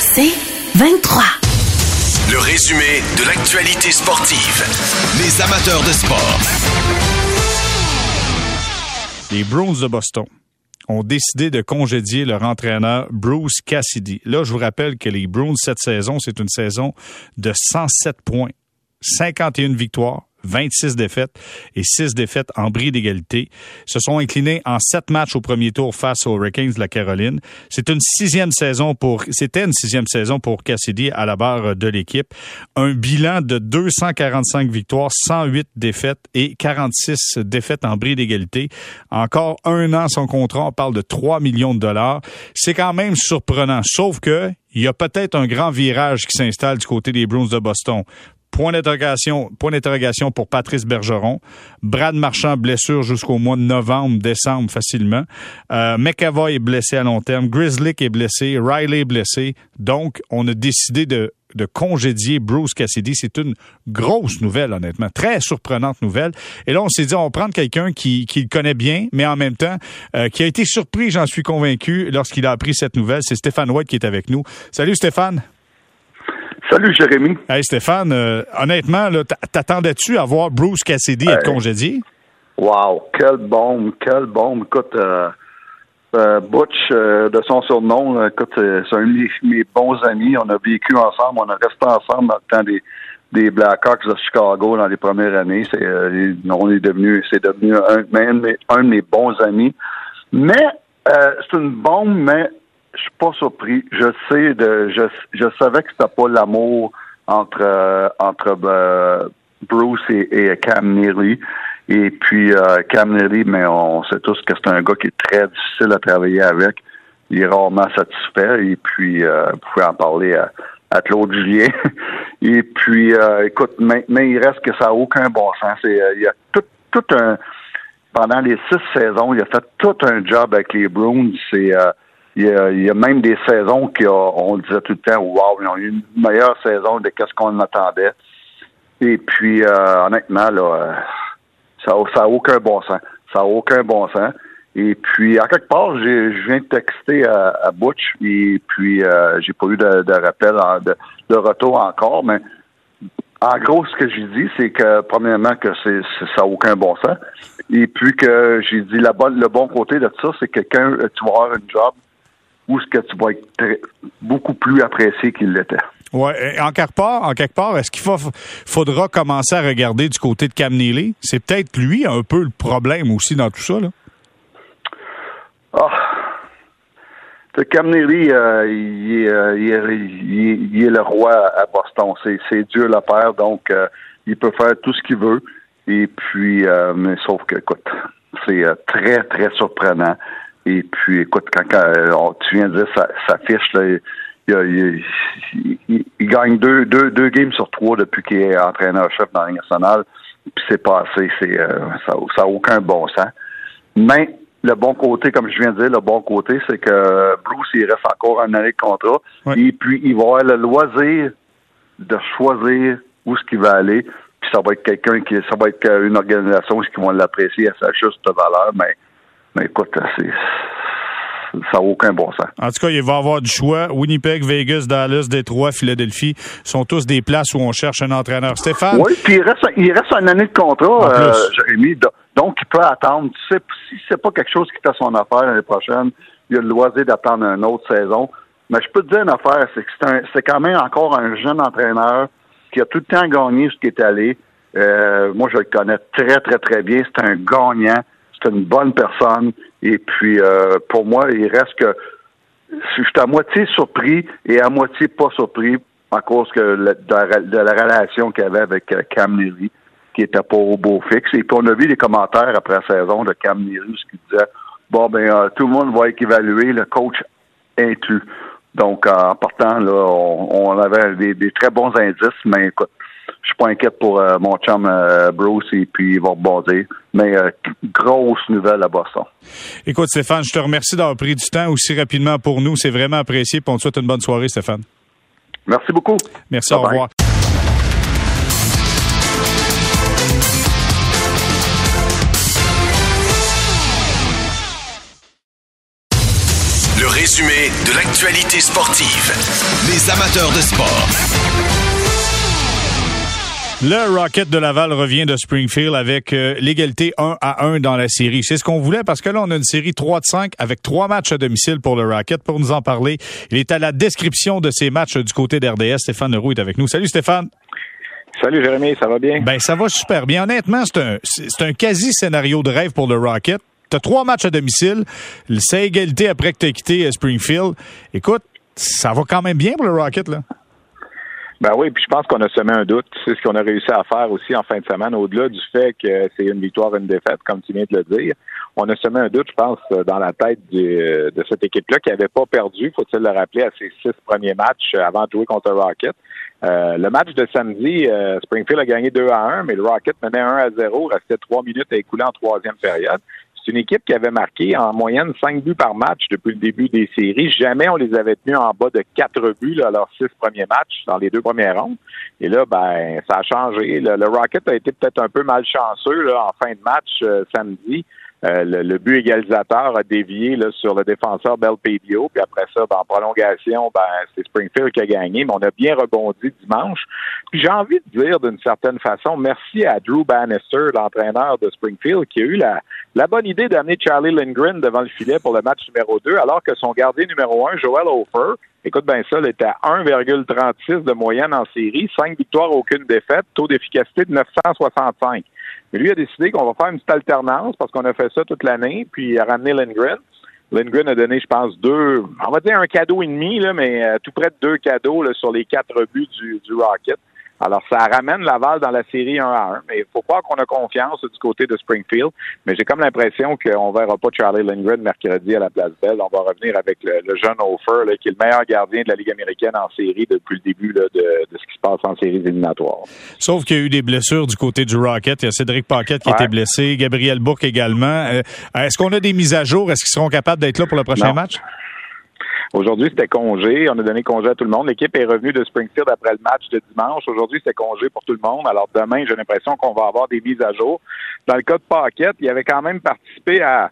C'est 23. Le résumé de l'actualité sportive. Les amateurs de sport. Les Bruins de Boston ont décidé de congédier leur entraîneur Bruce Cassidy. Là, je vous rappelle que les Bruins cette saison, c'est une saison de 107 points, 51 victoires, 26 défaites et 6 défaites en bris d'égalité. Se sont inclinés en 7 matchs au premier tour face aux Hurricanes de la Caroline. C'est une sixième saison pour, c'était une sixième saison pour Cassidy à la barre de l'équipe. Un bilan de 245 victoires, 108 défaites et 46 défaites en bris d'égalité. Encore un an son contrat, on parle de 3 millions de dollars. C'est quand même surprenant, sauf que il y a peut-être un grand virage qui s'installe du côté des Bruins de Boston. Point d'interrogation, point d'interrogation pour Patrice Bergeron. Brad Marchand, blessure jusqu'au mois de novembre, décembre facilement. Euh, McAvoy est blessé à long terme. Grizzly est blessé. Riley est blessé. Donc, on a décidé de, de congédier Bruce Cassidy. C'est une grosse nouvelle, honnêtement. Très surprenante nouvelle. Et là, on s'est dit, on va prendre quelqu'un qui, qui le connaît bien, mais en même temps, euh, qui a été surpris, j'en suis convaincu, lorsqu'il a appris cette nouvelle. C'est Stéphane White qui est avec nous. Salut Stéphane. Salut Jérémy. Hey Stéphane, euh, honnêtement, t'attendais-tu à voir Bruce Cassidy être congédié? Wow, quelle bombe, quelle bombe. Écoute, euh, euh, Butch, de son surnom, écoute, c'est un de mes, bons amis. On a vécu ensemble, on a resté ensemble dans le temps des, des Blackhawks de Chicago dans les premières années. C'est, on est devenu, c'est devenu un, un de mes bons amis. Mais c'est une bombe, mais je suis pas surpris. Je sais de, je, je savais que c'était pas l'amour entre euh, entre euh, Bruce et, Cam Neely. Et puis euh, Cam Neely, mais on sait tous que c'est un gars qui est très difficile à travailler avec. Il est rarement satisfait. Et puis vous pouvez en parler à, à Claude Julien. et puis écoute, maintenant il reste que ça n'a aucun bon sens. il y a tout, tout un pendant les six saisons, il a fait tout un job avec les Bruins. C'est il y, a, même des saisons qu'on disait tout le temps, wow, ils ont eu une meilleure saison de ce qu'on attendait. Et puis, euh, honnêtement, là, euh, ça n'a aucun bon sens. Ça n'a aucun bon sens. Et puis, à quelque part, je viens de texter à, Butch, et puis euh, j'ai pas eu de, de rappel, de, retour encore, mais en gros, ce que j'ai dit, c'est que premièrement que c'est ça n'a aucun bon sens. Et puis que j'ai dit la bonne, le bon côté de ça, c'est que quand tu vas avoir un job ou est-ce que tu vas être beaucoup plus apprécié qu'il l'était. Oui, en quelque part, en quelque part, est-ce qu'il faudra commencer à regarder du côté de Cam Neely? C'est peut-être lui un peu le problème aussi dans tout ça, là. Ah. Cam Neely, euh, euh, il, est, le roi à Boston. C'est Dieu le Père, donc euh, il peut faire tout ce qu'il veut. Et puis, mais sauf que, écoute, c'est très, très surprenant. Et puis, écoute, quand, euh, tu viens de dire sa, fiche, là, il, il, gagne deux, deux, deux games sur trois depuis qu'il est entraîneur-chef dans la Ligue nationale. Puis c'est passé, c'est euh, ça n'a aucun bon sens. Mais le bon côté, comme je viens de dire, le bon côté, c'est que Bruce, il reste encore un année de contrat. Et puis, il va avoir le loisir de choisir où ce qu'il va aller. Puis ça va être quelqu'un qui, ça va être une organisation qui vont l'apprécier à sa juste valeur. Mais mais écoute, c'est ça n'a aucun bon sens. En tout cas, il va avoir du choix. Winnipeg, Vegas, Dallas, Détroit, Philadelphie sont tous des places où on cherche un entraîneur. Stéphane? Oui, puis il reste, il reste une année de contrat, euh, Jérémy. Donc, il peut attendre. Tu sais, si c'est pas quelque chose qui fait son affaire l'année prochaine, il a le loisir d'attendre une autre saison. Mais je peux te dire une affaire, c'est que c'est quand même encore un jeune entraîneur qui a tout le temps gagné ce qui est allé. Euh, moi, je le connais très, très, très bien. C'est un gagnant c'est une bonne personne. Et puis, euh, pour moi, il reste que je suis à moitié surpris et à moitié pas surpris à cause que de, la, relation qu'il avait avec euh, Cam Neely, qui était pas au beau fixe. Et puis, on a vu les commentaires après la saison de Cam Neely, ce qui disait, bon, ben, euh, tout le monde va évaluer le coach inclus. Donc, en partant, là, on, avait des, très bons indices, mais écoute, je suis pas inquiète pour euh, mon chum euh, Bruce et puis il va rebondir. Mais euh, grosse nouvelle à Boston. Écoute, Stéphane, je te remercie d'avoir pris du temps aussi rapidement pour nous. C'est vraiment apprécié. Puis on te souhaite une bonne soirée, Stéphane. Merci beaucoup. Merci, au revoir. Le résumé de l'actualité sportive. Les amateurs de sport. Le Rocket de Laval revient de Springfield avec euh, l'égalité 1 à 1 dans la série. C'est ce qu'on voulait parce que là, on a une série 3 de 5 avec trois matchs à domicile pour le Rocket. Pour nous en parler, il est à la description de ces matchs du côté d'RDS. Stéphane Leroux est avec nous. Salut Stéphane. Salut Jérémy, ça va bien? Ben ça va super bien. Honnêtement, c'est un, c'est un quasi scénario de rêve pour le Rocket. T'as trois matchs à domicile, c'est égalité après que t'as quitté euh, Springfield. Écoute, ça va quand même bien pour le Rocket là. Ben oui, puis je pense qu'on a semé un doute. C'est ce qu'on a réussi à faire aussi en fin de semaine, au-delà du fait que c'est une victoire, une défaite, comme tu viens de le dire. On a semé un doute, je pense, dans la tête de, cette équipe-là qui n'avait pas perdu, faut-il le rappeler, à ses six premiers matchs avant de jouer contre le Rocket. Euh, le match de samedi, euh, Springfield a gagné 2 à 1, mais le Rocket menait 1 à 0, restait trois minutes à écouler en troisième période. C'est une équipe qui avait marqué en moyenne cinq buts par match depuis le début des séries. Jamais on les avait tenus en bas de quatre buts là, leurs six premiers matchs dans les deux premières rondes. Et là, ben, ça a changé. Le, Rocket a été peut-être un peu malchanceux en fin de match euh, samedi. Euh, le, but égalisateur a dévié là, sur le défenseur Belpedio. Puis après ça, ben, en prolongation, ben, c'est Springfield qui a gagné, mais on a bien rebondi dimanche. Puis j'ai envie de dire d'une certaine façon, merci à Drew Bannister, l'entraîneur de Springfield, qui a eu la, la bonne idée d'amener Charlie Lindgren devant le filet pour le match numéro 2, alors que son gardien numéro 1, Joel Hofer, écoute bien ça, il était à 1,36 de moyenne en série, 5 victoires, aucune défaite, taux d'efficacité de 965. Mais lui a décidé qu'on va faire une petite alternance parce qu'on a fait ça toute l'année, puis il a ramené Lindgren. Lindgren a donné, je pense, deux, on va dire un cadeau et demi, là, mais euh, tout près de deux cadeaux sur les quatre buts du, du Rocket. Alors, ça ramène Laval dans la série 1 à 1. Mais il faut pas qu'on a confiance du côté de Springfield. Mais j'ai comme l'impression qu'on verra pas Charlie Lindgren mercredi à la Place Belle. On va revenir avec le, jeune Hofer, qui est le meilleur gardien de la Ligue américaine en série depuis le début de, ce qui se passe en séries éliminatoires. Sauf qu'il y a eu des blessures du côté du Rocket. Il y a Cédric Paquette qui a été blessé, Gabriel Bourque également. Euh, est-ce qu'on a des mises à jour? Est-ce qu'ils seront capables d'être là pour le prochain match? Aujourd'hui, c'était congé. On a donné congé à tout le monde. L'équipe est revenue de Springfield après le match de dimanche. Aujourd'hui, c'était congé pour tout le monde. Alors demain, j'ai l'impression qu'on va avoir des mises à jour. Dans le cas de Paquette, il avait quand même participé à,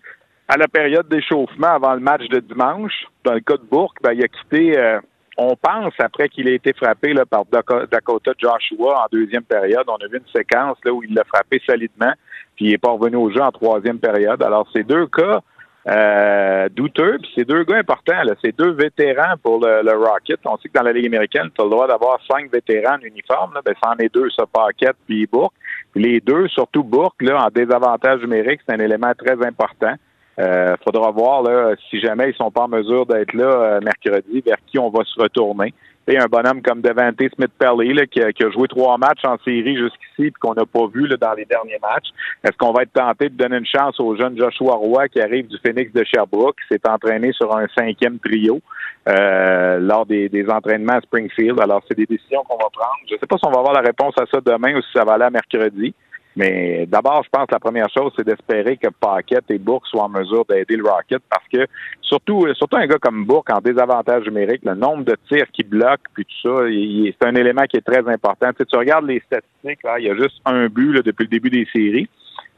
à la période d'échauffement avant le match de dimanche. Dans le cas de Bourque, ben, il a quitté, euh, on pense, après qu'il ait été frappé là, par Dakota Joshua en deuxième période. On a vu une séquence là, où il l'a frappé solidement, puis il n'est pas revenu au jeu en troisième période. Alors, ces deux cas euh, douteux. Puis c'est deux gars importants. C'est deux vétérans pour le, Rocket. On sait que dans la Ligue américaine, tu as le droit d'avoir cinq vétérans en uniforme. Là. Ben, c'en est deux, ça, Paquette puis Bourque. les deux, surtout Bourque, là, en désavantage numérique, c'est un élément très important. Euh, faudra voir là, si jamais ils sont pas en mesure d'être là euh, mercredi, vers qui on va se retourner un bonhomme comme Devante Smith-Pelly qui, a joué trois matchs en série jusqu'ici et qu'on n'a pas vu là, dans les derniers matchs. Est-ce qu'on va être tenté de donner une chance au jeune Joshua Roy qui arrive du Phoenix de Sherbrooke, qui s'est entraîné sur un cinquième trio euh, lors des, entraînements à Springfield? Alors, c'est des décisions qu'on va prendre. Je ne sais pas si on va avoir la réponse à ça demain ou si ça va aller à mercredi. Mais d'abord, je pense que la première chose, c'est d'espérer que Paquette et Bourque soient en mesure d'aider le Rocket parce que surtout, surtout un gars comme Bourque en désavantage numérique, le nombre de tirs qui bloque, puis tout ça, c'est un élément qui est très important. Tu, tu regardes les statistiques, il y a juste un but depuis le début des séries.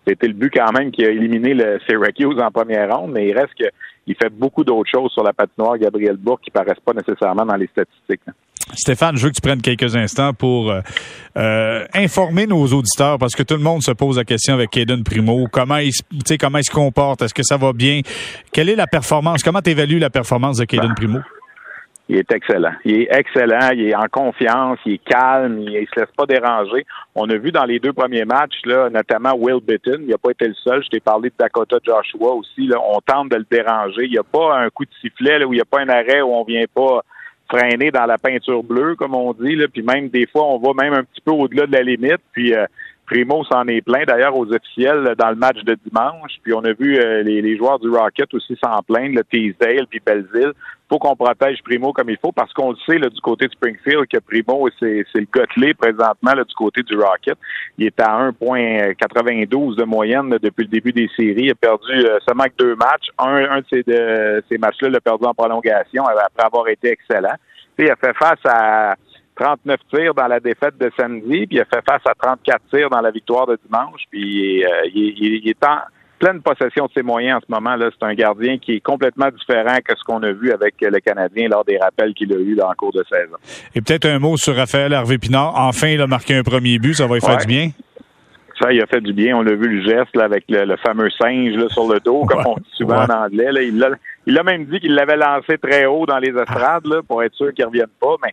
C'était le but quand même qui a éliminé le Syracuse en première ronde, mais il reste qu'il fait beaucoup d'autres choses sur la patinoire, Gabriel Bourque, qui paraissent pas nécessairement dans les statistiques. Stéphane, je veux que tu prennes quelques instants pour euh, euh, informer nos auditeurs parce que tout le monde se pose la question avec Caden Primo. Comment il, comment il se comporte? Est-ce que ça va bien? Quelle est la performance? Comment tu évalues la performance de Caden Primo? Il est excellent. Il est excellent. Il est en confiance. Il est calme. Il, ne se laisse pas déranger. On a vu dans les deux premiers matchs, là, notamment Will Bitton. Il n'a pas été le seul. Je t'ai parlé de Dakota Joshua aussi. Là. On tente de le déranger. Il n'y a pas un coup de sifflet là, où il n'y a pas un arrêt où on vient pas freiner dans la peinture bleue, comme on dit. Là. Puis même des fois, on va même un petit peu au-delà de la limite. Puis euh, Primo s'en est plein d'ailleurs aux officiels dans le match de dimanche. Puis on a vu euh, les, joueurs du Rocket aussi s'en plaindre, le Teasdale puis Belleville. Faut qu'on protège Primo comme il faut parce qu'on le sait là, du côté de Springfield que Primo, c'est, le gars présentement là, du côté du Rocket. Il est à 1,92 de moyenne depuis le début des séries. Il a perdu euh, seulement que deux matchs. Un, un de ces, de, ces matchs-là, l'a perdu en prolongation après avoir été excellent. il a fait face à 39 tirs dans la défaite de samedi, puis il a fait face à 34 tirs dans la victoire de dimanche. Puis euh, il, il, il, est en pleine possession de ses moyens en ce moment. là. C'est un gardien qui est complètement différent que ce qu'on a vu avec le Canadien lors des rappels qu'il a eu dans le cours de saison. Et peut-être un mot sur Raphaël Harvey-Pinard. Enfin, il a marqué un premier but. Ça va lui faire du bien? Ça, il a fait du bien. On l'a vu le geste là, avec le, fameux singe là, sur le dos, comme on dit souvent en anglais. Là. Il, a, il a même dit qu'il l'avait lancé très haut dans les estrades là, pour être sûr qu'il ne revienne pas. Mais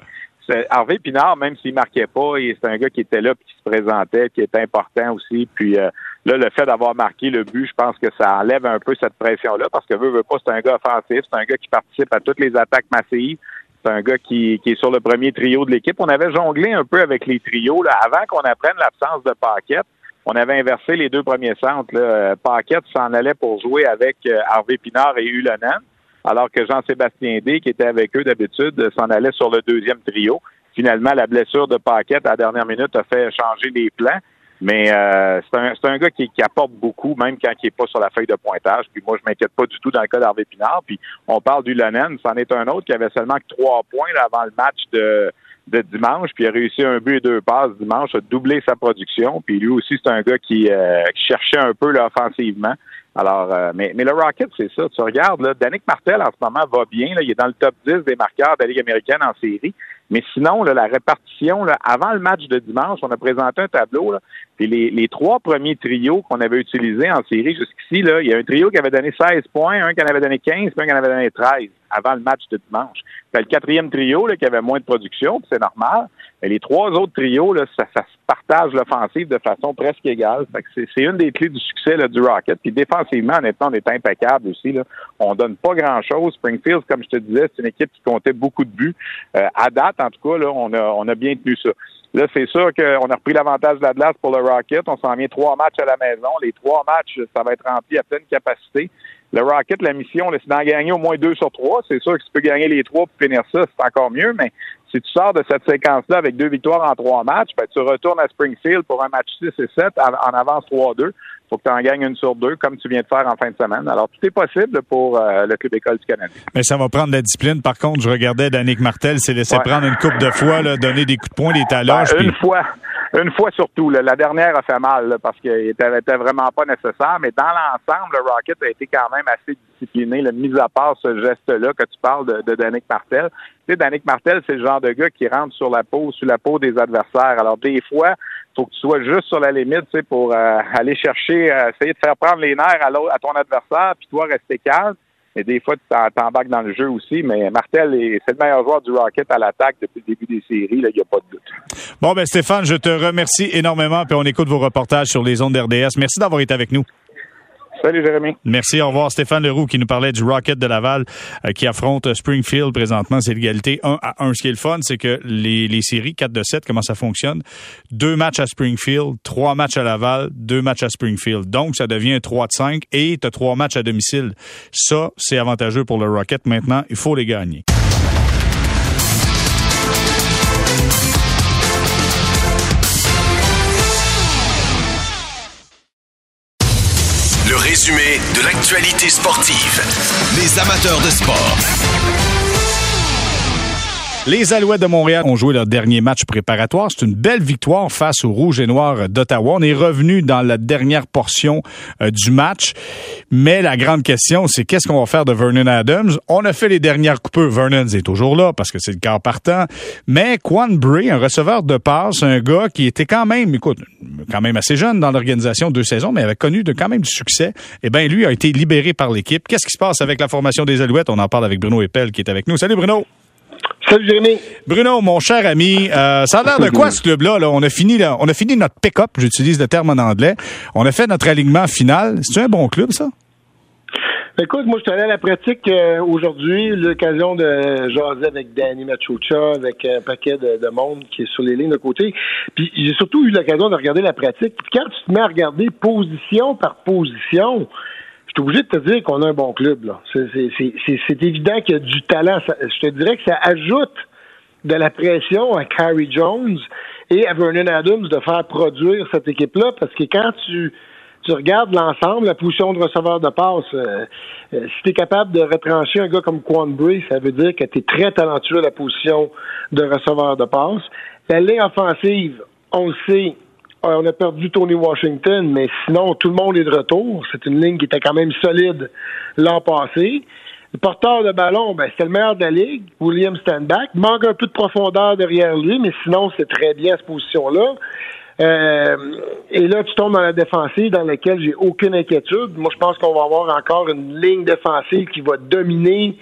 Harvey Pinard, même s'il marquait pas, c'est un gars qui était là, puis qui se présentait, qui était important aussi. Puis euh, là, le fait d'avoir marqué le but, je pense que ça enlève un peu cette pression-là, parce que veut, veut pas, c'est un gars offensif, c'est un gars qui participe à toutes les attaques massives. C'est un gars qui, est sur le premier trio de l'équipe. On avait jonglé un peu avec les trios là, avant qu'on apprenne l'absence de Paquette. On avait inversé les deux premiers centres. Là. Paquette s'en allait pour jouer avec euh, Harvey Pinard et Ulonen alors que Jean-Sébastien D, qui était avec eux d'habitude, s'en allait sur le deuxième trio. Finalement, la blessure de Paquette à la dernière minute a fait changer les plans. Mais euh, c'est un, un, gars qui, apporte beaucoup, même quand il n'est pas sur la feuille de pointage. Puis moi, je m'inquiète pas du tout dans le cas d'Harvey Pinard. Puis on parle du Lonen, c'en est un autre qui avait seulement trois points avant le match de, de dimanche, puis il a réussi un but et deux passes dimanche, a doublé sa production. Puis lui aussi, c'est un gars qui, euh, cherchait un peu là, offensivement. Alors, euh, mais, mais le Rocket, c'est ça. Tu regardes, là, Danick Martel, en ce moment, va bien. Là, il est dans le top 10 des marqueurs de la Ligue américaine en série. Mais sinon, là, la répartition, là, avant le match de dimanche, on a présenté un tableau. Là, les, les trois premiers trios qu'on avait utilisés en série jusqu'ici, il y a un trio qui avait donné 16 points, un qui en avait donné 15, puis un qui en avait donné 13 avant le match de dimanche. Le quatrième trio là, qui avait moins de production, c'est normal. Mais les trois autres trios, là, ça, ça se partage l'offensive de façon presque égale. c'est, une des clés du succès là, du Rocket. Puis défensivement, honnêtement, on est impeccable aussi. Là. On donne pas grand-chose. Springfield, comme je te disais, c'est une équipe qui comptait beaucoup de buts. Euh, à date, en tout cas, là, on, a, on a bien tenu ça. Là, c'est sûr qu'on a repris l'avantage de la glace pour le Rocket. On s'en vient trois matchs à la maison. Les trois matchs, ça va être rempli à pleine capacité. Le Rocket, la mission, c'est d'en gagner au moins deux sur trois. C'est sûr que si tu peux gagner les trois pour finir ça, c'est encore mieux, mais si tu sors de cette séquence-là avec deux victoires en trois matchs, ben, tu retournes à Springfield pour un match 6 et 7 en, avance 3-2. Faut que tu en gagnes une sur deux, comme tu viens de faire en fin de semaine. Alors, tout est possible pour euh, le Club École du Canada. Mais ça va prendre de la discipline. Par contre, je regardais Danick Martel s'est laissé prendre une coupe de fois, là, donner des coups de poing, des taloches. Ben, une fois. Une fois surtout. La dernière a fait mal parce qu'il était, était, vraiment pas nécessaire. Mais dans l'ensemble, le Rocket a été quand même assez discipliné. Le mis à part ce geste-là que tu parles de, de Danick Martel. Tu sais, Danick Martel, c'est le genre de gars qui rentre sur la peau, sur la peau des adversaires. Alors des fois, faut que tu sois juste sur la limite, pour euh, aller chercher, euh, essayer de faire prendre les nerfs à, à ton adversaire, puis toi rester calme. Et des fois, tu t'embarques dans le jeu aussi. Mais Martel, c'est le meilleur joueur du Rocket à l'attaque depuis le début des séries. Il n'y a pas de doute. Bon, ben Stéphane, je te remercie énormément. Puis on écoute vos reportages sur les ondes d'RDS. Merci d'avoir été avec nous. Salut Jérémy. Merci, au revoir. Stéphane Leroux qui nous parlait du Rocket de Laval euh, qui affronte Springfield présentement. C'est l'égalité 1 à 1. Ce qui est le fun, c'est que les, les séries 4 de 7, comment ça fonctionne? Deux matchs à Springfield, trois matchs à Laval, deux matchs à Springfield. Donc, ça devient 3 de 5 et tu as trois matchs à domicile. Ça, c'est avantageux pour le Rocket. Maintenant, il faut les gagner. Résumé de l'actualité sportive. Les amateurs de sport. Les Alouettes de Montréal ont joué leur dernier match préparatoire. C'est une belle victoire face aux Rouges et Noirs d'Ottawa. On est revenu dans la dernière portion euh, du match. Mais la grande question, c'est qu'est-ce qu'on va faire de Vernon Adams? On a fait les dernières coupures. Vernon est toujours là parce que c'est le quart partant. Mais Quan Bray, un receveur de passe, un gars qui était quand même, écoute, quand même assez jeune dans l'organisation deux saisons, mais avait connu de, quand même du succès. Eh bien, lui a été libéré par l'équipe. Qu'est-ce qui se passe avec la formation des Alouettes? On en parle avec Bruno Eppel qui est avec nous. Salut Bruno! Salut Jérémy. Bruno, mon cher ami, euh, ça a l'air de quoi ce club-là? Là? On a fini on a fini notre pick-up, j'utilise le terme en anglais. On a fait notre alignement final. C'est un bon club, ça? Écoute, moi, je suis allé à la pratique euh, aujourd'hui, l'occasion de jaser avec Danny Machucha, avec un paquet de, monde qui est sur les lignes de côté. Puis j'ai surtout eu l'occasion de regarder la pratique. Puis quand tu te mets à regarder position par position, suis obligé de te dire qu'on a un bon club. C'est évident qu'il y a du talent. je te dirais que ça ajoute de la pression à Carrie Jones et à Vernon Adams de faire produire cette équipe-là, parce que quand tu tu regardes l'ensemble, la position de receveur de passe, euh, euh, si tu es capable de retrancher un gars comme Quan Bray, ça veut dire que tu es très talentueux à la position de receveur de passe. La ligne offensive, on le sait, on a perdu Tony Washington, mais sinon, tout le monde est de retour. C'est une ligne qui était quand même solide l'an passé. Le porteur de ballon, ben, c'est le meilleur de la ligue, William Standback. Manque un peu de profondeur derrière lui, mais sinon, c'est très bien à cette position-là. Euh, et là, tu tombes dans la défensive dans laquelle j'ai aucune inquiétude. Moi, je pense qu'on va avoir encore une ligne défensive qui va dominer,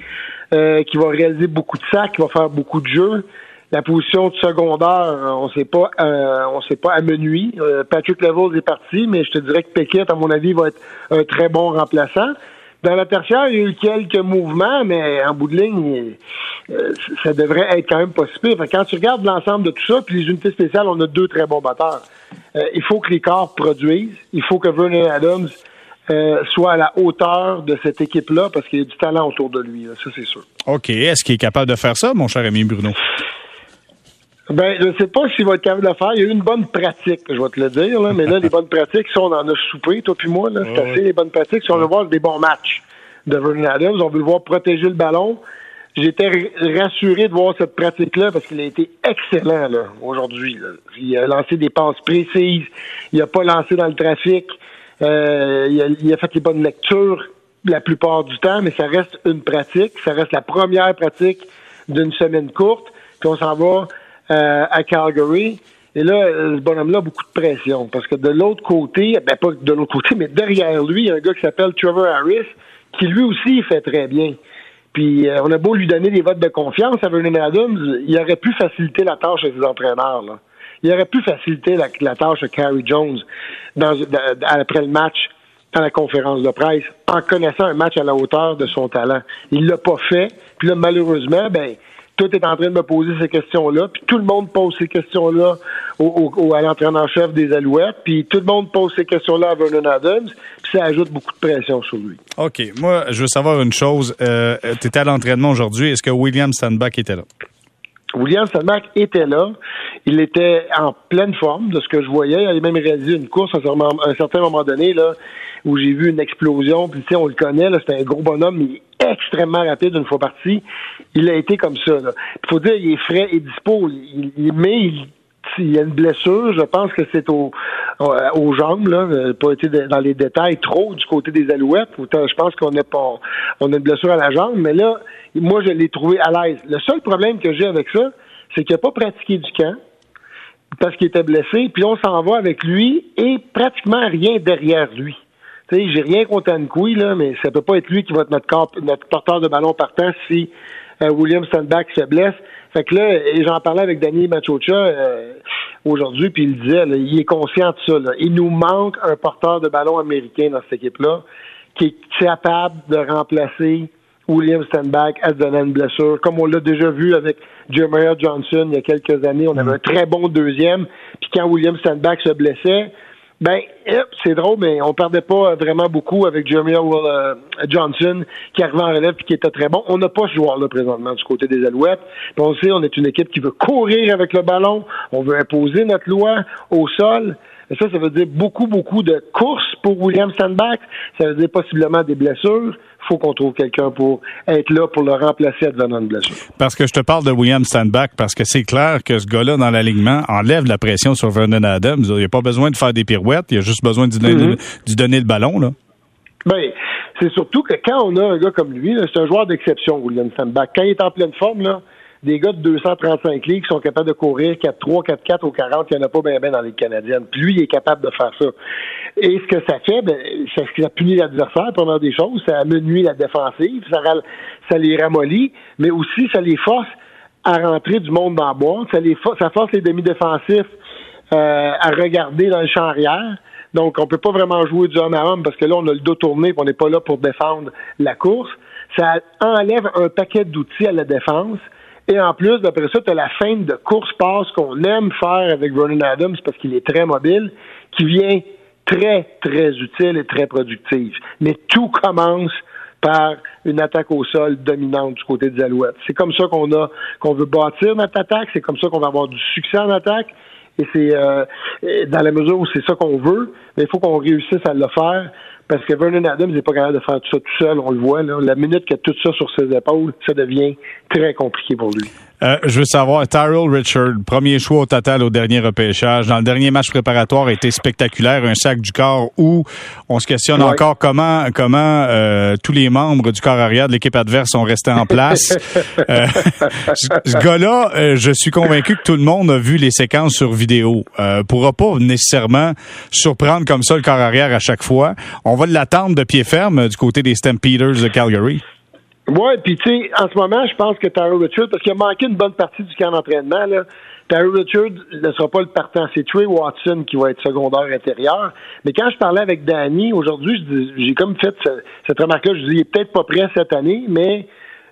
euh, qui va réaliser beaucoup de sacs, qui va faire beaucoup de jeux. La position de secondaire, on sait pas, euh, on sait pas amenuie. Euh, Patrick Levels est parti, mais je te dirais que Pickett, à mon avis, va être un très bon remplaçant. Dans la tertiaire, il y a eu quelques mouvements, mais en bout de ligne, euh, ça devrait être quand même pas si pire. Quand tu regardes l'ensemble de tout ça, puis les unités spéciales, on a deux très bons batteurs. Euh, il faut que les corps produisent. Il faut que Vernon Adams euh, soit à la hauteur de cette équipe-là parce qu'il y a du talent autour de lui. Ça, c'est sûr. OK. Est-ce qu'il est capable de faire ça, mon cher ami Bruno? Ben, je ne sais pas s'il va être capable de le faire. Il y a eu une bonne pratique, je vais te le dire, là, mais là, les bonnes pratiques, si on en a soupé, toi puis moi, là, c'est assez les bonnes pratiques. Si on veut voir des bons matchs de Vernon Adams, on veut le voir protéger le ballon. J'étais rassuré de voir cette pratique-là parce qu'il a été excellent là, aujourd'hui. Il a lancé des passes précises, il n'a pas lancé dans le trafic, euh, il, a, il a fait les bonnes lectures la plupart du temps, mais ça reste une pratique, ça reste la première pratique d'une semaine courte, puis on s'en va euh, à Calgary. Et là, ce bonhomme-là a beaucoup de pression parce que de l'autre côté, ben pas de l'autre côté, mais derrière lui, il y a un gars qui s'appelle Trevor Harris qui lui aussi fait très bien. Puis euh, on a beau lui donner des votes de confiance à Vernon Adams, il aurait pu faciliter la tâche à ses entraîneurs. Là. Il aurait pu faciliter la, tâche à Carrie Jones dans, après le match à la conférence de presse en connaissant un match à la hauteur de son talent. Il l'a pas fait. Puis là, malheureusement, ben tout est en train de me poser ces questions-là, puis tout le monde pose ces questions-là au, à l'entraîneur-chef des Alouettes, puis tout le monde pose ces questions-là à Vernon Adams, puis ça ajoute beaucoup de pression sur lui. OK. Moi, je veux savoir une chose. Euh, tu étais à l'entraînement aujourd'hui. Est-ce que William Sandbach était là? William Sandbach était là. Il était en pleine forme de ce que je voyais. Il avait même réalisé une course à un certain moment donné là, où j'ai vu une explosion. Puis tu sais, on le connaît, c'était un gros bonhomme, mais extrêmement rapide une fois parti. Il a été comme ça. Il faut dire, il est frais et dispo. Il, mais il il y a une blessure, je pense que c'est au, aux jambes, là, pas été dans les détails trop du côté des Alouettes. Je pense qu'on a pas, on a une blessure à la jambe, mais là, moi, je l'ai trouvé à l'aise. Le seul problème que j'ai avec ça, c'est qu'il n'a pas pratiqué du camp parce qu'il était blessé, puis on s'en va avec lui et pratiquement rien derrière lui. Tu sais, j'ai rien contre Ankoui, là, mais ça peut pas être lui qui va être notre, corps, notre porteur de ballon partant si euh, William Sandbach se blesse. Fait que là, et j'en parlais avec Danny Machocha euh, aujourd'hui, puis il disait, il est conscient de ça. Là. Il nous manque un porteur de ballon américain dans cette équipe-là qui est capable de remplacer William Stanback à se donner une blessure, comme on l'a déjà vu avec Jeremiah Johnson il y a quelques années. On avait un très bon deuxième. Puis quand William Stanback se blessait, ben, c'est drôle, mais on perdait pas vraiment beaucoup avec Jeremiah euh, Johnson qui arrivait en relève et qui était très bon. On n'a pas ce joueur-là présentement du côté des Alouettes. Puis on sait, on est une équipe qui veut courir avec le ballon. On veut imposer notre loi au sol. Et ça, ça veut dire beaucoup, beaucoup de courses pour William Sandbach. Ça veut dire possiblement des blessures faut qu'on trouve quelqu'un pour être là pour le remplacer à une blessure. Parce que je te parle de William Standback, parce que c'est clair que ce gars-là, dans l'alignement, enlève la pression sur Vernon Adams. Il n'y a pas besoin de faire des pirouettes, il a juste besoin de donner, mm-hmm. donner le ballon. Là. Ben, c'est surtout que quand on a un gars comme lui, c'est un joueur d'exception, William Standback. Quand il est en pleine forme, là, des gars de 235 ligues qui sont capables de courir 4-3, 4-4 ou 40, il n'y en a pas bien ben dans les Canadiennes. Puis lui, il est capable de faire ça. Et ce que ça fait, ben, c'est ce qui a puni l'adversaire, première des choses, ça amenuit la défensive, ça, ça les ramollit, mais aussi ça les force à rentrer du monde dans la boîte, ça, les ça force les demi-défensifs euh, à regarder dans le champ arrière. Donc, on peut pas vraiment jouer du homme à homme parce que là, on a le dos tourné et on n'est pas là pour défendre la course. Ça enlève un paquet d'outils à la défense. Et en plus, d'après ça, tu as la fin de course-passe qu'on aime faire avec Vernon Adams parce qu'il est très mobile, qui vient très, très utile et très productive. Mais tout commence par une attaque au sol dominante du côté des Alouettes. C'est comme ça qu'on a qu'on veut bâtir notre attaque, c'est comme ça qu'on va avoir du succès en attaque. Et c'est euh, dans la mesure où c'est ça qu'on veut, mais il faut qu'on réussisse à le faire parce que Vernon Adams n'est pas capable de faire tout ça tout seul, on le voit. Là. La minute qu'il a tout ça sur ses épaules, ça devient très compliqué pour lui. Euh, je veux savoir, Tyrell Richard, premier choix au total au dernier repêchage. Dans le dernier match préparatoire a été spectaculaire, un sac du corps où on se questionne encore comment comment euh, tous les membres du corps arrière de l'équipe adverse sont restés en place. euh, ce gars-là, euh, je suis convaincu que tout le monde a vu les séquences sur vidéo. Euh, pourra pas nécessairement surprendre comme ça le corps arrière à chaque fois. On va l'attendre de pied ferme du côté des Stampeders de Calgary. Oui, puis tu sais, en ce moment, je pense que Tyler Richard, parce qu'il a manqué une bonne partie du camp d'entraînement, là, Tyler Richard ne sera pas le partant. C'est Trey Watson qui va être secondaire intérieur. Mais quand je parlais avec Danny aujourd'hui, j'ai comme fait cette remarque-là. Je dis, il est peut-être pas prêt cette année, mais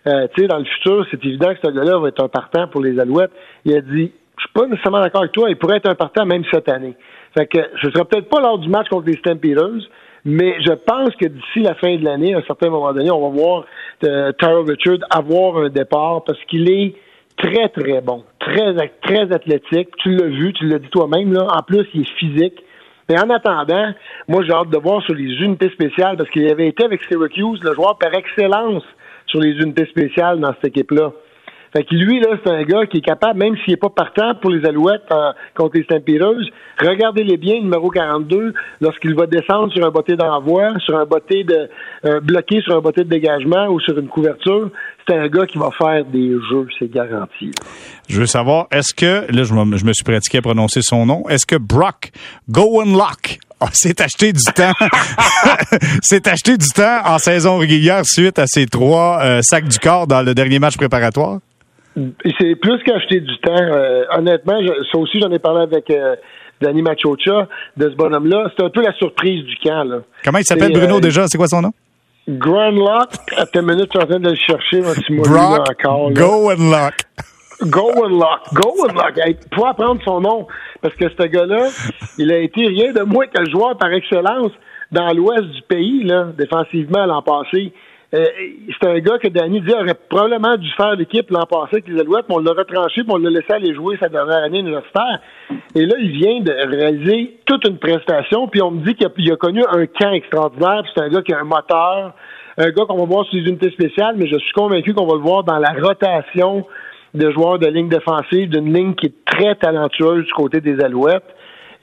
euh, tu sais, dans le futur, c'est évident que ce gars-là va être un partant pour les Alouettes. Il a dit, je suis pas nécessairement d'accord avec toi, il pourrait être un partant même cette année. Fait que ce sera peut-être pas lors du match contre les Stampeders, mais je pense que d'ici la fin de l'année, à un certain moment donné, on va voir euh, Tyler Richard avoir un départ parce qu'il est très, très bon, très, très athlétique. Tu l'as vu, tu l'as dit toi-même, là. En plus, il est physique. Mais en attendant, moi, j'ai hâte de voir sur les unités spéciales parce qu'il avait été avec Syracuse le joueur par excellence sur les unités spéciales dans cette équipe-là. Fait que lui, là, c'est un gars qui est capable, même s'il n'est pas partant pour les Alouettes euh, contre les Stampeders, regardez-les bien, numéro 42, lorsqu'il va descendre sur un botté d'envoi, sur un botté de euh, bloqué sur un botté de dégagement ou sur une couverture, c'est un gars qui va faire des jeux, c'est garanti. Je veux savoir, est-ce que, là, je me, je me suis pratiqué à prononcer son nom, est-ce que Brock Gowenlock s'est acheté du temps. s'est acheté du temps en saison régulière suite à ses trois euh, sacs du corps dans le dernier match préparatoire? C'est plus qu'acheter du temps. Euh, honnêtement, je, ça aussi, j'en ai parlé avec euh, Danny Machocha de ce bonhomme-là. C'est un peu la surprise du camp. Là. Comment il s'appelle, Bruno, euh, déjà? C'est quoi son nom? Grandlock. À ta minute, je suis en train de le chercher. Moi, Brock encore, Go and Lock. Go and Lock. Go and Lock. Hey, faut apprendre son nom. Parce que ce gars-là, il a été rien de moins que le joueur par excellence dans l'ouest du pays, là, défensivement, l'an passé. Euh, c'est un gars que Danny dit aurait probablement dû faire l'équipe l'an passé avec les Alouettes, mais on l'a retranché, puis on l'a laissé aller jouer sa dernière année universitaire. Et là, il vient de réaliser toute une prestation, puis on me dit qu'il a, connu un camp extraordinaire, puis c'est un gars qui a un moteur, un gars qu'on va voir sur les unités spéciales, mais je suis convaincu qu'on va le voir dans la rotation de joueurs de ligne défensive, d'une ligne qui est très talentueuse du côté des Alouettes.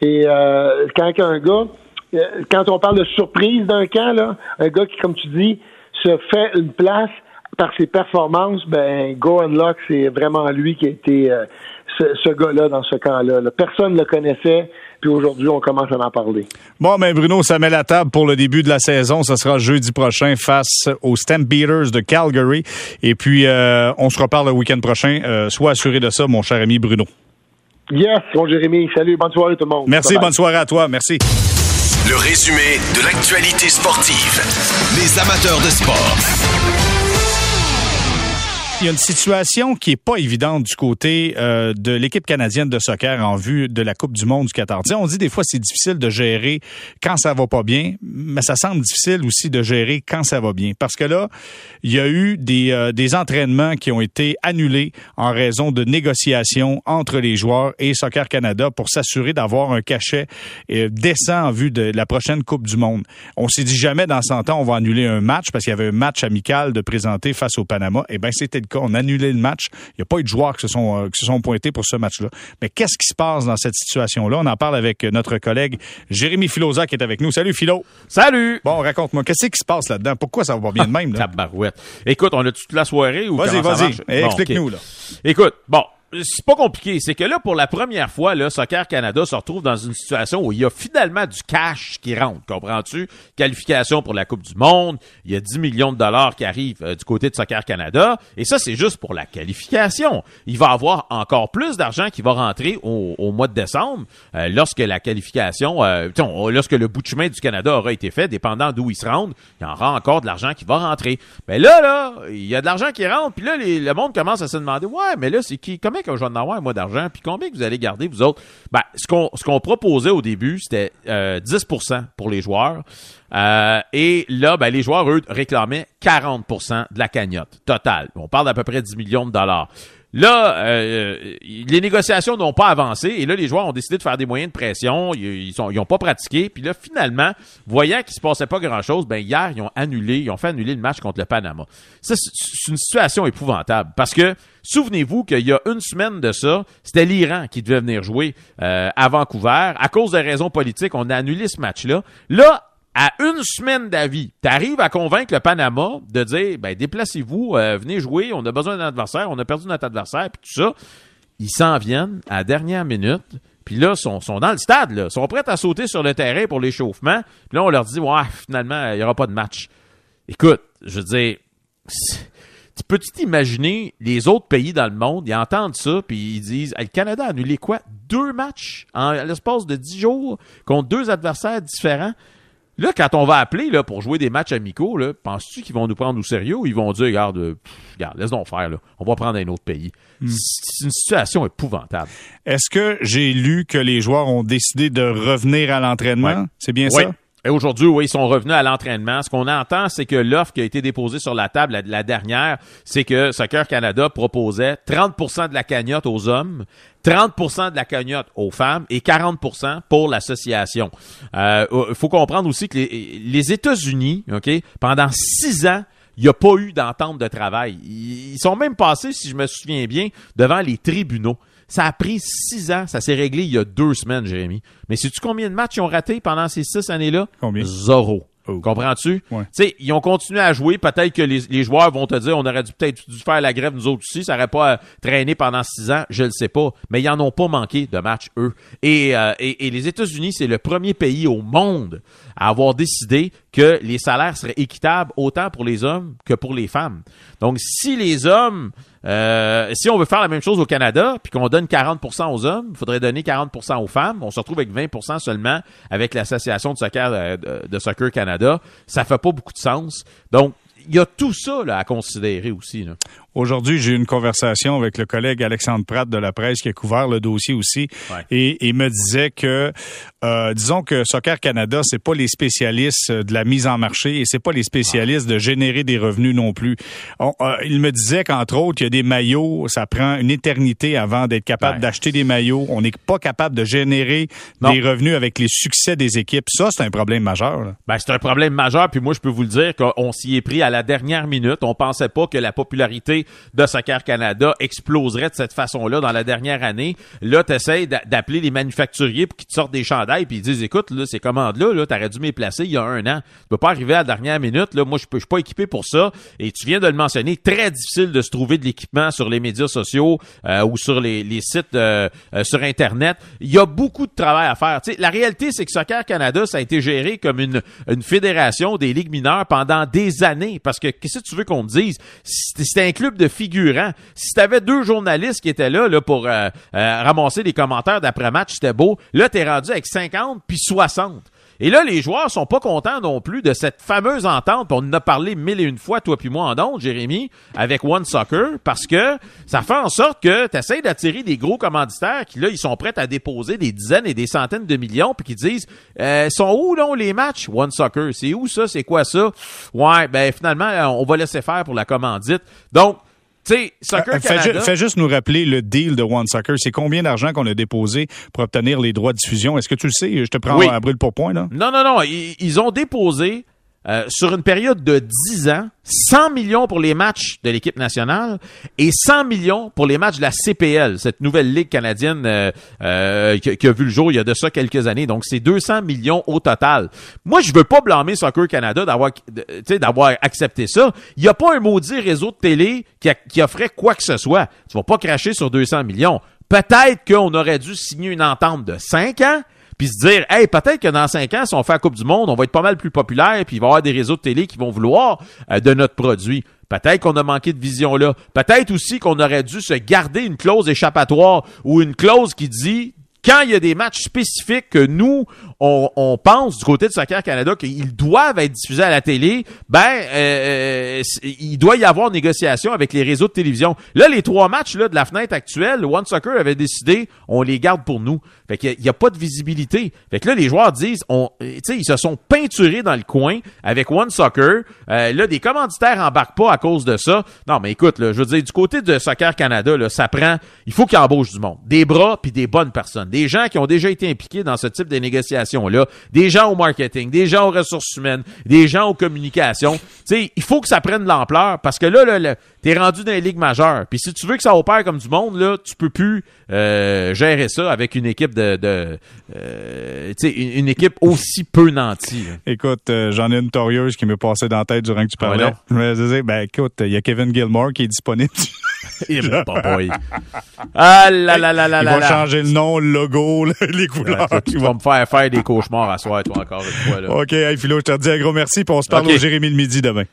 Et euh, quand un gars, euh, quand on parle de surprise d'un camp, là, un gars qui, comme tu dis, se fait une place par ses performances, ben Go Unlock, c'est vraiment lui qui a été euh, ce, gars-là dans ce camp-là. Personne ne le connaissait, puis aujourd'hui, on commence à en parler. Bon, ben Bruno, ça met la table pour le début de la saison. Ce sera jeudi prochain face aux Stampeders de Calgary. Et puis, euh, on se reparle le week-end prochain. Euh, sois assuré de ça, mon cher ami Bruno. Yes, bon Jérémy. Salut, bonne soirée tout le monde. Merci, bonne soirée à toi. Merci. Le résumé de l'actualité sportive. Les amateurs de sport. Il y a une situation qui est pas évidente du côté euh, de l'équipe canadienne de soccer en vue de la Coupe du monde du Qatar. on dit des fois c'est difficile de gérer quand ça va pas bien, mais ça semble difficile aussi de gérer quand ça va bien. Parce que là, il y a eu des, euh, des entraînements qui ont été annulés en raison de négociations entre les joueurs et Soccer Canada pour s'assurer d'avoir un cachet euh, décent en vue de la prochaine Coupe du monde. On s'est dit jamais dans 100 ans on va annuler un match parce qu'il y avait un match amical de présenter face au Panama. Eh ben c'était on a annulé le match. Il n'y a pas eu de joueurs qui se sont, euh, qui se sont pointés pour ce match-là. Mais qu'est-ce qui se passe dans cette situation-là? On en parle avec notre collègue Jérémy Filosa qui est avec nous. Salut Philo. Salut. Bon, raconte-moi, qu'est-ce qui se passe là-dedans? Pourquoi ça va pas bien de même? Là? barouette. Écoute, on a toute la soirée ou Vas-y, vas-y. Explique-nous. là. Écoute, bon, c'est pas compliqué. C'est que là, pour la première fois, là, Soccer Canada se retrouve dans une situation où il y a finalement du cash qui rentre. Comprends-tu? Qualification pour la Coupe du Monde. Il y a 10 millions de dollars qui arrivent euh, du côté de Soccer Canada. Et ça, c'est juste pour la qualification. Il va avoir encore plus d'argent qui va rentrer au, mois de décembre euh, lorsque la qualification, euh, lorsque le bout de chemin du Canada aura été fait, dépendant d'où ils se rendent, il y aura encore de l'argent qui va rentrer. Mais là, là, il y a de l'argent qui rentre. Puis là, le monde commence à se demander, ouais, mais là, c'est qui, comment combien que je vais en avoir, moi, d'argent, puis combien que vous allez garder, vous autres? Ben, ce qu'on, ce qu'on proposait au début, c'était euh, 10% pour les joueurs. Euh, et là, ben, les joueurs, eux, réclamaient 40% de la cagnotte totale. On parle d'à peu près 10 millions de dollars. Là, euh, les négociations n'ont pas avancé et là, les joueurs ont décidé de faire des moyens de pression. Ils, n'ont ont pas pratiqué. Puis là, finalement, voyant qu'il se passait pas grand-chose, ben hier, ils ont annulé, ils ont fait annuler le match contre le Panama. C'est une situation épouvantable parce que souvenez-vous qu'il y a une semaine de ça, c'était l'Iran qui devait venir jouer euh, à Vancouver. À cause de raisons politiques, on a annulé ce match-là. Là, à une semaine d'avis, tu arrives à convaincre le Panama de dire ben déplacez-vous, euh, venez jouer, on a besoin d'un adversaire, on a perdu notre adversaire, puis tout ça. Ils s'en viennent à la dernière minute, puis là, sont, sont dans le stade, là, sont prêts à sauter sur le terrain pour l'échauffement. Puis là, on leur dit ouais, finalement, il n'y aura pas de match. Écoute, je veux dire, tu peux-tu t'imaginer les autres pays dans le monde, ils entendent ça, puis ils disent le Canada a annulé quoi? Deux matchs en l'espace de dix jours contre deux adversaires différents? Là, quand on va appeler là, pour jouer des matchs amicaux, penses-tu qu'ils vont nous prendre au sérieux ou ils vont dire, regarde, euh, regarde laisse donc faire, là. on va prendre un autre pays? Hmm. C'est une situation épouvantable. Est-ce que j'ai lu que les joueurs ont décidé de revenir à l'entraînement? C'est bien ça? Aujourd'hui, oui, ils sont revenus à l'entraînement. Ce qu'on entend, c'est que l'offre qui a été déposée sur la table, la, dernière, c'est que Soccer Canada proposait 30% de la cagnotte aux hommes, 30% de la cagnotte aux femmes et 40% pour l'association. Il euh, faut comprendre aussi que les, les États-Unis, ok, pendant six ans, il n'y a pas eu d'entente de travail. Ils sont même passés, si je me souviens bien, devant les tribunaux. Ça a pris six ans. Ça s'est réglé il y a deux semaines, Jérémy. Mais sais-tu combien de matchs ils ont raté pendant ces six années-là? Combien? Zéro. Oh. Comprends-tu? Tu sais, ils ont continué à jouer. Peut-être que les, joueurs vont te dire, on aurait dû peut-être dû faire la grève nous autres aussi. Ça n'aurait pas traîné pendant six ans. Je ne sais pas. Mais ils n'en ont pas manqué de matchs, eux. Et, euh, et, et les États-Unis, c'est le premier pays au monde à avoir décidé que les salaires seraient équitables autant pour les hommes que pour les femmes. Donc, si les hommes euh, si on veut faire la même chose au Canada, puis qu'on donne 40% aux hommes, il faudrait donner 40% aux femmes. On se retrouve avec 20% seulement avec l'association de soccer euh, de, Soccer Canada. Ça fait pas beaucoup de sens. Donc, il y a tout ça là, à considérer aussi. Là. Aujourd'hui, j'ai eu une conversation avec le collègue Alexandre Pratt de la presse qui a couvert le dossier aussi et il me disait que, euh, disons que Soccer Canada, c'est pas les spécialistes de la mise en marché et c'est pas les spécialistes de générer des revenus non plus. Euh, il me disait qu'entre autres, il y a des maillots, ça prend une éternité avant d'être capable d'acheter des maillots. On n'est pas capable de générer des revenus avec les succès des équipes. Ça, c'est un problème majeur. Ben, c'est un problème majeur. Puis moi, je peux vous le dire qu'on s'y est pris à la dernière minute. On pensait pas que la popularité de Soccer Canada exploserait de cette façon-là dans la dernière année. Là, tu essaies d'appeler les manufacturiers pour qu'ils te sortent des chandails puis ils disent écoute, là, ces commandes-là, là, t'aurais dû m'y placer il y a un an. Tu peux pas arriver à la dernière minute. Là, moi, je peux, suis pas équipé pour ça. Et tu viens de le mentionner, très difficile de se trouver de l'équipement sur les médias sociaux euh, ou sur les, sites euh, euh, sur Internet. Il y a beaucoup de travail à faire. sais, la réalité, c'est que Soccer Canada, ça a été géré comme une, une fédération des ligues mineures pendant des années. Parce que qu'est-ce que tu veux qu'on te dise? C'était un club de figurants. Si t'avais deux journalistes qui étaient là, là pour euh, euh, ramasser des commentaires d'après-match, c'était beau. Là, t'es rendu avec 50 puis 60. Et là, les joueurs sont pas contents non plus de cette fameuse entente. On en a parlé mille et une fois, toi puis moi en ondes, Jérémy, avec One Soccer, parce que ça fait en sorte que tu essaies d'attirer des gros commanditaires qui, là, ils sont prêts à déposer des dizaines et des centaines de millions, puis qui disent, euh, sont où, là, les matchs? One Soccer, c'est où ça? C'est quoi ça? Ouais, ben finalement, on va laisser faire pour la commandite. Donc, sais, Soccer euh, Canada... Fais, juste nous rappeler le deal de One Soccer. C'est combien d'argent qu'on a déposé pour obtenir les droits de diffusion? Est-ce que tu le sais? Je te prends à brûle pour point, là. Non, non, non. ils ont déposé euh, sur une période de 10 ans, 100 millions pour les matchs de l'équipe nationale et 100 millions pour les matchs de la CPL, cette nouvelle ligue canadienne euh, euh, qui, a vu le jour il y a de ça quelques années. Donc, c'est 200 millions au total. Moi, je veux pas blâmer Soccer Canada d'avoir d'avoir accepté ça. Il y a pas un maudit réseau de télé qui, qui offrait quoi que ce soit. Tu vas pas cracher sur 200 millions. Peut-être qu'on aurait dû signer une entente de 5 ans puis se dire, hey, peut-être que dans cinq ans, si on fait la Coupe du Monde, on va être pas mal plus populaire, puis il va y avoir des réseaux de télé qui vont vouloir euh, de notre produit. Peut-être qu'on a manqué de vision là. Peut-être aussi qu'on aurait dû se garder une clause échappatoire ou une clause qui dit quand il y a des matchs spécifiques que nous, on, on pense du côté de Soccer Canada qu'ils doivent être diffusés à la télé, ben euh, il doit y avoir négociation avec les réseaux de télévision. Là, les trois matchs là, de la fenêtre actuelle, One Soccer avait décidé, on les garde pour nous. Fait qu'il n'y a, pas de visibilité. Fait que là, les joueurs disent, on, ils se sont peinturés dans le coin avec One Soccer. Euh, là, des commanditaires embarquent pas à cause de ça. Non, mais écoute, là, je veux dire, du côté de Soccer Canada, là, ça prend, il faut qu'il embauche du monde. Des bras puis des bonnes personnes. Des gens qui ont déjà été impliqués dans ce type de négociations-là. Des gens au marketing, des gens aux ressources humaines, des gens aux communications. Tu sais, il faut que ça prenne de l'ampleur parce que là, là, t'es rendu dans les ligues majeures. Puis si tu veux que ça opère comme du monde, là, tu peux plus euh, gérer ça avec une équipe de, de euh, une, une, équipe aussi peu nantie. Écoute, euh, j'en ai une torieuse qui m'est passée dans la tête durant que tu parlais. je me disais, ben écoute, il y a Kevin Gilmore qui est disponible. il est pas boy. Ah là là là là là. Il va changer le nom, le logo, les couleurs. tu vas me faire faire des cauchemars à soir, toi encore une fois. Là. OK, hey, Philo, je te dis un gros merci, puis on se parle au Jérémy le midi demain.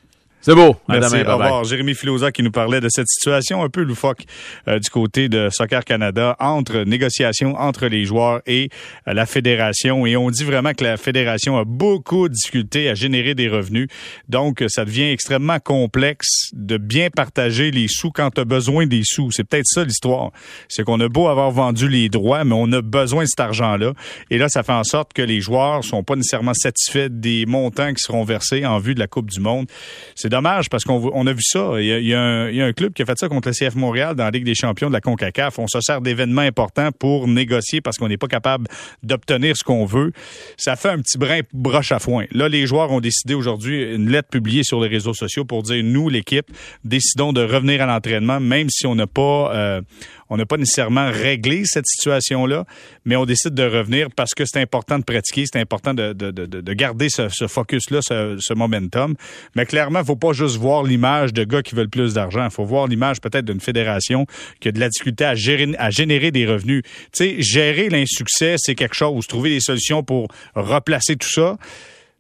C'est beau. Merci. au revoir. Jérémy Filosa qui nous parlait de cette situation un peu loufoque euh, du côté de Soccer Canada entre négociations entre les joueurs et euh, la fédération. Et on dit vraiment que la fédération a beaucoup de difficultés à générer des revenus. Donc, ça devient extrêmement complexe de bien partager les sous quand tu as besoin des sous. C'est peut-être ça l'histoire. C'est qu'on a beau avoir vendu les droits, mais on a besoin de cet argent-là. Et là, ça fait en sorte que les joueurs sont pas nécessairement satisfaits des montants qui seront versés en vue de la Coupe du Monde. C'est dommage parce qu'on a vu ça. Il y a, un, club qui a fait ça contre le CF Montréal dans la Ligue des champions de la CONCACAF. On se sert d'événements importants pour négocier parce qu'on n'est pas capable d'obtenir ce qu'on veut. Ça fait un petit brin broche à foin. Là, les joueurs ont décidé aujourd'hui une lettre publiée sur les réseaux sociaux pour dire nous, l'équipe, décidons de revenir à l'entraînement, même si on n'a pas euh, on n'a pas nécessairement réglé cette situation-là, mais on décide de revenir parce que c'est important de pratiquer, c'est important de, de, de, de, garder ce, ce focus-là, ce, ce, momentum. Mais clairement, il faut pas juste voir l'image de gars qui veulent plus d'argent. Il faut voir l'image peut-être d'une fédération qui a de la difficulté à, gérer, à générer des revenus. Tu gérer l'insuccès, c'est quelque chose. Trouver des solutions pour replacer tout ça.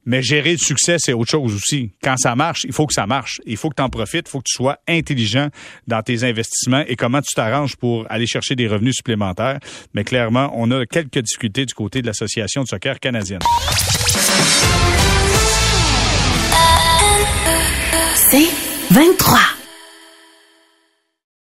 Mais gérer le succès, c'est autre chose aussi. Quand ça marche, il faut que ça marche. Il faut que tu en profites. Il faut que tu sois intelligent dans tes investissements et comment tu t'arranges pour aller chercher des revenus supplémentaires. Mais clairement, on a quelques difficultés du côté de l'Association de soccer canadienne. C'est 23.